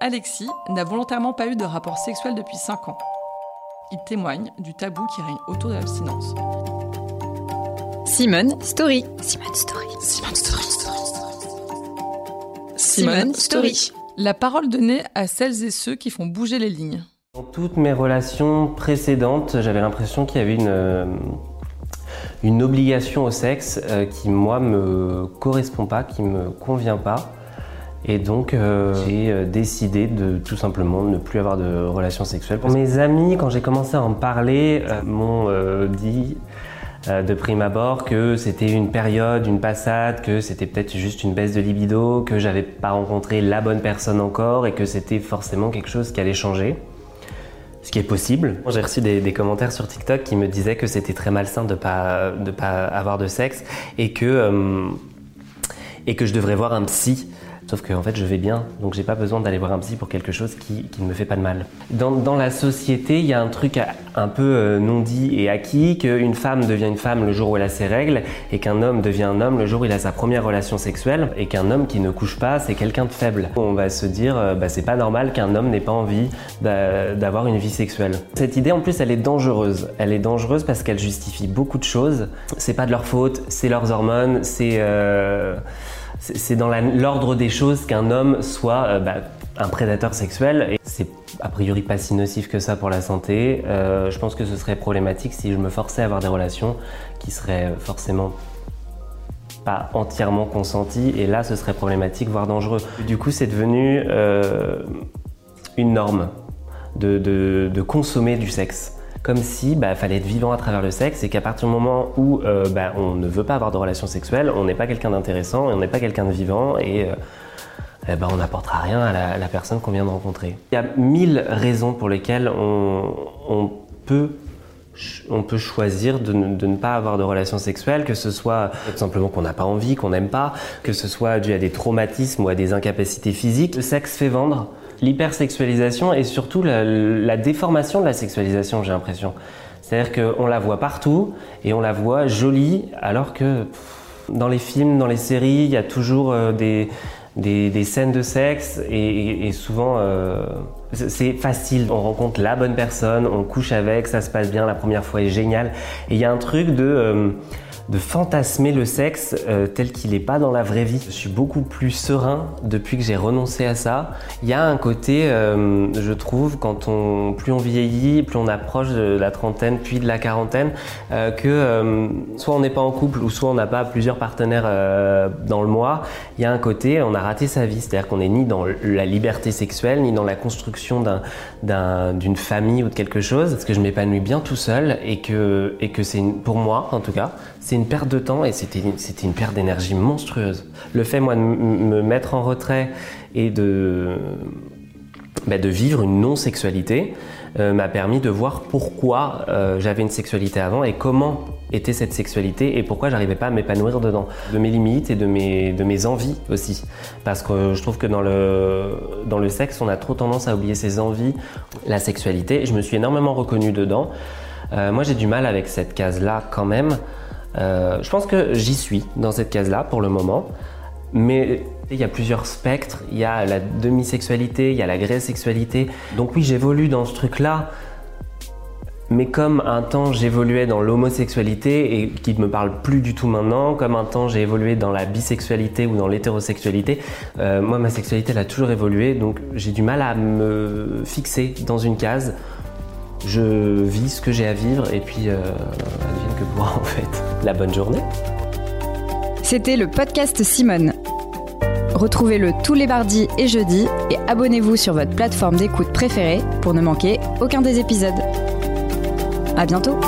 Alexis n'a volontairement pas eu de rapport sexuel depuis 5 ans. Il témoigne du tabou qui règne autour de l'abstinence. Simone Story. Simone Story. Simone Story. Simone Story. La parole donnée à celles et ceux qui font bouger les lignes. Dans toutes mes relations précédentes, j'avais l'impression qu'il y avait une, euh, une obligation au sexe euh, qui, moi, me correspond pas, qui me convient pas. Et donc, euh, j'ai euh, décidé de tout simplement ne plus avoir de relations sexuelles. Mes amis, quand j'ai commencé à en parler, euh, m'ont dit de prime abord que c'était une période, une passade, que c'était peut-être juste une baisse de libido, que j'avais pas rencontré la bonne personne encore et que c'était forcément quelque chose qui allait changer. Ce qui est possible. J'ai reçu des, des commentaires sur TikTok qui me disaient que c'était très malsain de pas de pas avoir de sexe et que et que je devrais voir un psy. Sauf que en fait je vais bien, donc j'ai pas besoin d'aller voir un psy pour quelque chose qui, qui ne me fait pas de mal. Dans, dans la société, il y a un truc un peu euh, non dit et acquis qu'une femme devient une femme le jour où elle a ses règles et qu'un homme devient un homme le jour où il a sa première relation sexuelle et qu'un homme qui ne couche pas c'est quelqu'un de faible. On va se dire euh, bah, c'est pas normal qu'un homme n'ait pas envie d'a- d'avoir une vie sexuelle. Cette idée en plus elle est dangereuse. Elle est dangereuse parce qu'elle justifie beaucoup de choses. C'est pas de leur faute, c'est leurs hormones, c'est euh, c'est dans l'ordre des choses qu'un homme soit euh, bah, un prédateur sexuel. Et c'est a priori pas si nocif que ça pour la santé. Euh, je pense que ce serait problématique si je me forçais à avoir des relations qui seraient forcément pas entièrement consenties. Et là, ce serait problématique, voire dangereux. Du coup, c'est devenu euh, une norme de consommer du sexe. Comme si bah, fallait être vivant à travers le sexe et qu'à partir du moment où euh, bah, on ne veut pas avoir de relations sexuelles, on n'est pas quelqu'un d'intéressant et on n'est pas quelqu'un de vivant et euh, eh ben, on n'apportera rien à la, personne qu'on vient de rencontrer. Il y a mille raisons pour lesquelles on, peut on peut choisir de ne, pas avoir de relations sexuelles, que ce soit simplement qu'on n'a pas envie, qu'on n'aime pas, que ce soit dû à des traumatismes ou à des incapacités physiques. Le sexe fait vendre, l'hypersexualisation et surtout la, déformation de la sexualisation, j'ai l'impression. C'est-à-dire qu'on la voit partout et on la voit jolie alors que dans les films, dans les séries, il y a toujours euh, des, des, scènes de sexe et, souvent euh, c'est c'est facile. On rencontre la bonne personne, on couche avec, ça se passe bien, la première fois est géniale. Et il y a un truc de, euh, de fantasmer le sexe euh, tel qu'il n'est pas dans la vraie vie. Je suis beaucoup plus serein depuis que j'ai renoncé à ça. Il y a un côté, euh, je trouve, quand on plus on vieillit, plus on approche de la trentaine, puis de la quarantaine, euh, que soit on n'est pas en couple ou soit on n'a pas plusieurs partenaires dans le mois. Il y a un côté, on a raté sa vie, c'est-à-dire qu'on n'est ni dans la liberté sexuelle, ni dans la construction d'un- d'un- d'une famille ou de quelque chose, parce que je m'épanouis bien tout seul et que, et que c'est pour moi, en tout cas, c'est une perte de temps et c'était une- perte d'énergie monstrueuse. Le fait, moi, de me mettre en retrait et de, bah, de vivre une non-sexualité euh, m'a permis de voir pourquoi euh, j'avais une sexualité avant et comment était cette sexualité et pourquoi j'arrivais pas à m'épanouir dedans. De mes limites et de mes, de mes envies aussi. Parce que je trouve que dans le, dans le sexe, on a trop tendance à oublier ses envies, la sexualité. Je me suis énormément reconnu dedans. Euh, moi, j'ai du mal avec cette case-là quand même. Euh, je pense que j'y suis dans cette case-là pour le moment. Mais il y a plusieurs spectres. Il y a la demi-sexualité, il y a la vraie sexualité. Donc oui, j'évolue dans ce truc-là. Mais comme un temps j'évoluais dans l'homosexualité et qui ne me parle plus du tout maintenant, comme un temps j'ai évolué dans la bisexualité ou dans l'hétérosexualité, euh, moi ma sexualité elle a toujours évolué, donc j'ai du mal à me fixer dans une case. Je vis ce que j'ai à vivre et puis euh, advienne que pourra en fait. La bonne journée. C'était le podcast Simone. Retrouvez-le tous les mardis et jeudis et abonnez-vous sur votre plateforme d'écoute préférée pour ne manquer aucun des épisodes. À bientôt!